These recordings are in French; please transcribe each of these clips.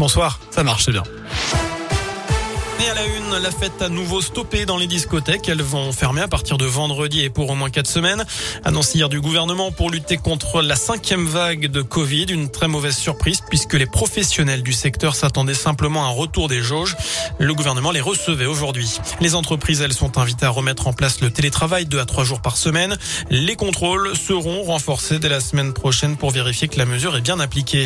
Bonsoir. Ça marche, c'est bien. Et à la une, la fête à nouveau stoppée dans les discothèques. Elles vont fermer à partir de vendredi et pour au moins quatre semaines. Annonce hier du gouvernement pour lutter contre la cinquième vague de Covid. Une très mauvaise surprise puisque les professionnels du secteur s'attendaient simplement à un retour des jauges. Le gouvernement les recevait aujourd'hui. Les entreprises, elles, sont invitées à remettre en place le télétravail deux à trois jours par semaine. Les contrôles seront renforcés dès la semaine prochaine pour vérifier que la mesure est bien appliquée.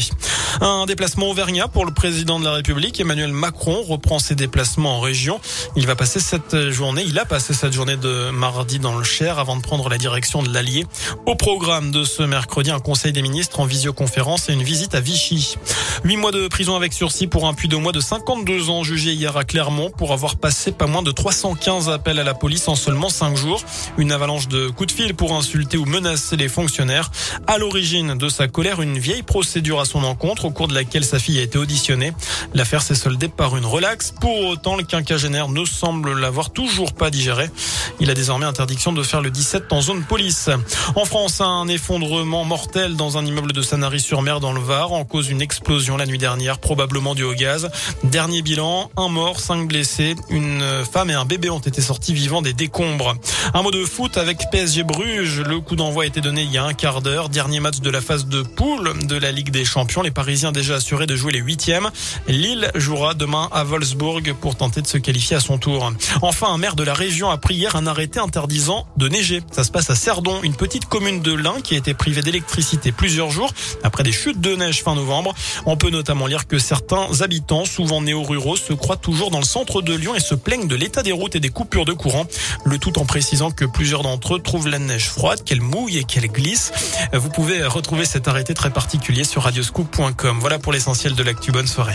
Un déplacement auvergnat pour le président de la République. Emmanuel Macron reprend ses déplacements en région. Il va passer cette journée, il a passé cette journée de mardi dans le Cher avant de prendre la direction de l'Allier. Au programme de ce mercredi, un conseil des ministres en visioconférence et une visite à Vichy. Huit mois de prison avec sursis pour un puits de mois de 52 ans jugé hier à Clermont pour avoir passé pas moins de 315 appels à la police en seulement cinq jours. Une avalanche de coups de fil pour insulter ou menacer les fonctionnaires. À l'origine de sa colère, une vieille procédure à son encontre au cours de laquelle sa fille a été auditionnée. L'affaire s'est soldée par une relaxe. Pour autant, le quinquagénaire ne semble l'avoir toujours pas digéré. Il a désormais interdiction de faire le 17 en zone police. En France, un effondrement mortel dans un immeuble de Sanary-sur-Mer dans le Var en cause d'une explosion la nuit dernière, probablement due au gaz. Dernier bilan, un mort, cinq blessés. Une femme et un bébé ont été sortis vivants des décombres. Un mot de foot avec PSG Bruges. Le coup d'envoi a été donné il y a un quart d'heure. Dernier match de la phase de poule de la Ligue des Champions. Les Parisiens déjà assurés de jouer les huitièmes. Lille jouera demain à Wolfsburg pour de se qualifier à son tour. Enfin, un maire de la région a pris hier un arrêté interdisant de neiger. Ça se passe à Cerdon, une petite commune de l'Ain qui a été privée d'électricité plusieurs jours après des chutes de neige fin novembre. On peut notamment lire que certains habitants, souvent néo-ruraux, se croient toujours dans le centre de Lyon et se plaignent de l'état des routes et des coupures de courant. Le tout en précisant que plusieurs d'entre eux trouvent la neige froide, qu'elle mouille et qu'elle glisse. Vous pouvez retrouver cet arrêté très particulier sur radioscoop.com. Voilà pour l'essentiel de l'actu. Bonne soirée.